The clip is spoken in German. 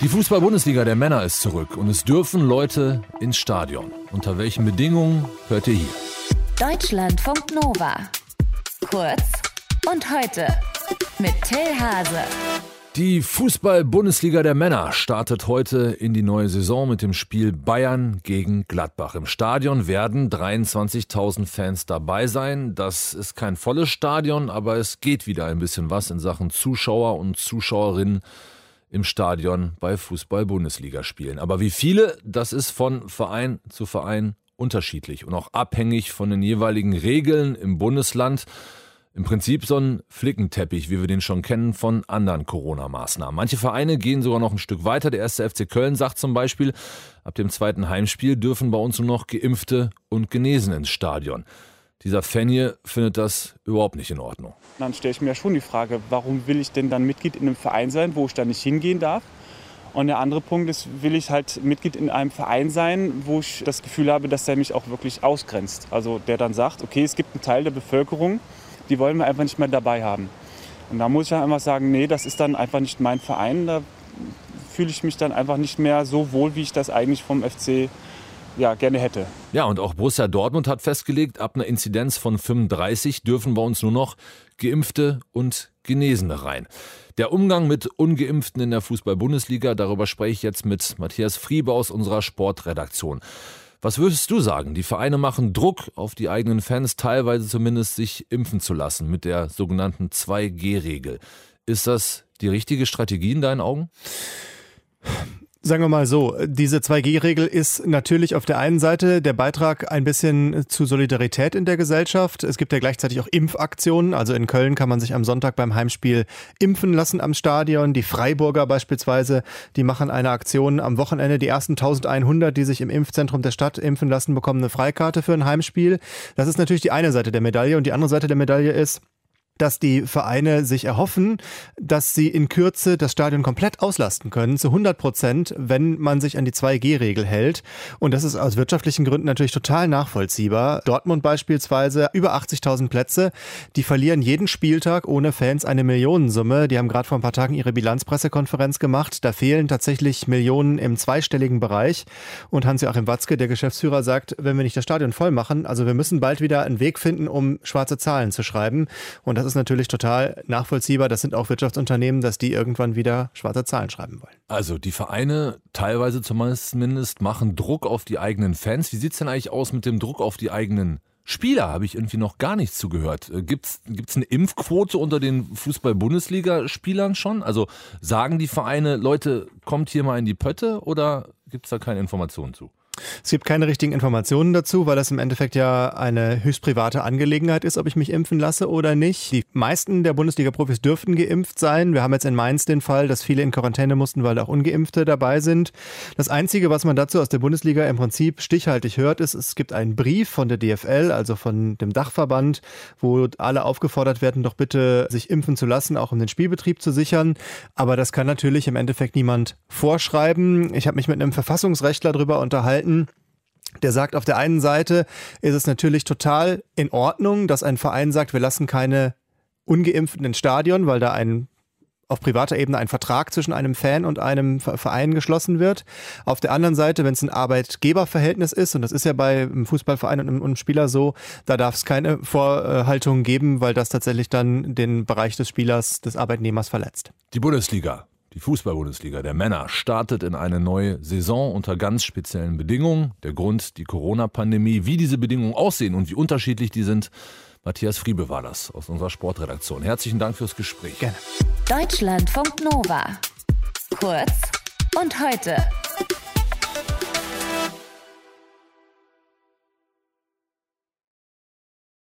Die Fußball-Bundesliga der Männer ist zurück und es dürfen Leute ins Stadion. Unter welchen Bedingungen hört ihr hier? Deutschlandfunk Nova. Kurz und heute mit Till Hase. Die Fußball-Bundesliga der Männer startet heute in die neue Saison mit dem Spiel Bayern gegen Gladbach. Im Stadion werden 23.000 Fans dabei sein. Das ist kein volles Stadion, aber es geht wieder ein bisschen was in Sachen Zuschauer und Zuschauerinnen im Stadion bei Fußball-Bundesligaspielen. Aber wie viele, das ist von Verein zu Verein unterschiedlich und auch abhängig von den jeweiligen Regeln im Bundesland. Im Prinzip so ein Flickenteppich, wie wir den schon kennen von anderen Corona-Maßnahmen. Manche Vereine gehen sogar noch ein Stück weiter. Der erste FC Köln sagt zum Beispiel, ab dem zweiten Heimspiel dürfen bei uns nur noch Geimpfte und Genesen ins Stadion. Dieser hier findet das überhaupt nicht in Ordnung. Dann stelle ich mir schon die Frage, warum will ich denn dann Mitglied in einem Verein sein, wo ich da nicht hingehen darf? Und der andere Punkt ist, will ich halt Mitglied in einem Verein sein, wo ich das Gefühl habe, dass der mich auch wirklich ausgrenzt. Also der dann sagt, okay, es gibt einen Teil der Bevölkerung, die wollen wir einfach nicht mehr dabei haben. Und da muss ich einfach sagen, nee, das ist dann einfach nicht mein Verein. Da fühle ich mich dann einfach nicht mehr so wohl, wie ich das eigentlich vom FC ja, gerne hätte. Ja, und auch Borussia Dortmund hat festgelegt, ab einer Inzidenz von 35 dürfen bei uns nur noch Geimpfte und Genesene rein. Der Umgang mit Ungeimpften in der Fußball-Bundesliga, darüber spreche ich jetzt mit Matthias Friebe aus unserer Sportredaktion. Was würdest du sagen? Die Vereine machen Druck auf die eigenen Fans, teilweise zumindest sich impfen zu lassen mit der sogenannten 2G-Regel. Ist das die richtige Strategie in deinen Augen? Sagen wir mal so, diese 2G-Regel ist natürlich auf der einen Seite der Beitrag ein bisschen zu Solidarität in der Gesellschaft. Es gibt ja gleichzeitig auch Impfaktionen. Also in Köln kann man sich am Sonntag beim Heimspiel impfen lassen am Stadion. Die Freiburger beispielsweise, die machen eine Aktion am Wochenende. Die ersten 1100, die sich im Impfzentrum der Stadt impfen lassen, bekommen eine Freikarte für ein Heimspiel. Das ist natürlich die eine Seite der Medaille. Und die andere Seite der Medaille ist, dass die Vereine sich erhoffen, dass sie in Kürze das Stadion komplett auslasten können, zu 100 Prozent, wenn man sich an die 2G-Regel hält. Und das ist aus wirtschaftlichen Gründen natürlich total nachvollziehbar. Dortmund beispielsweise über 80.000 Plätze, die verlieren jeden Spieltag ohne Fans eine Millionensumme. Die haben gerade vor ein paar Tagen ihre Bilanzpressekonferenz gemacht. Da fehlen tatsächlich Millionen im zweistelligen Bereich. Und Hans-Joachim Watzke, der Geschäftsführer, sagt, wenn wir nicht das Stadion voll machen, also wir müssen bald wieder einen Weg finden, um schwarze Zahlen zu schreiben. Und das ist natürlich total nachvollziehbar. Das sind auch Wirtschaftsunternehmen, dass die irgendwann wieder schwarze Zahlen schreiben wollen. Also die Vereine teilweise zumindest machen Druck auf die eigenen Fans. Wie sieht es denn eigentlich aus mit dem Druck auf die eigenen Spieler habe ich irgendwie noch gar nichts zugehört. Gibt es eine Impfquote unter den Fußball-Bundesliga-Spielern schon? Also sagen die Vereine, Leute, kommt hier mal in die Pötte oder gibt es da keine Informationen zu? Es gibt keine richtigen Informationen dazu, weil das im Endeffekt ja eine höchst private Angelegenheit ist, ob ich mich impfen lasse oder nicht. Die meisten der Bundesliga-Profis dürften geimpft sein. Wir haben jetzt in Mainz den Fall, dass viele in Quarantäne mussten, weil auch Ungeimpfte dabei sind. Das Einzige, was man dazu aus der Bundesliga im Prinzip stichhaltig hört, ist, es gibt einen Brief von der DFL, also von dem Dachverband, wo alle aufgefordert werden, doch bitte sich impfen zu lassen, auch um den Spielbetrieb zu sichern. Aber das kann natürlich im Endeffekt niemand vorschreiben. Ich habe mich mit einem Verfassungsrechtler darüber unterhalten, halten. Der sagt, auf der einen Seite ist es natürlich total in Ordnung, dass ein Verein sagt, wir lassen keine Ungeimpften ins Stadion, weil da ein auf privater Ebene ein Vertrag zwischen einem Fan und einem Verein geschlossen wird. Auf der anderen Seite, wenn es ein Arbeitgeberverhältnis ist, und das ist ja bei einem Fußballverein und einem Spieler so, da darf es keine Vorhaltungen geben, weil das tatsächlich dann den Bereich des Spielers, des Arbeitnehmers verletzt. Die Bundesliga die Fußball-Bundesliga der Männer startet in eine neue Saison unter ganz speziellen Bedingungen. Der Grund die Corona-Pandemie. Wie diese Bedingungen aussehen und wie unterschiedlich die sind, Matthias Friebe war das aus unserer Sportredaktion. Herzlichen Dank fürs Gespräch. Gerne. Deutschlandfunk Nova. Kurz und heute.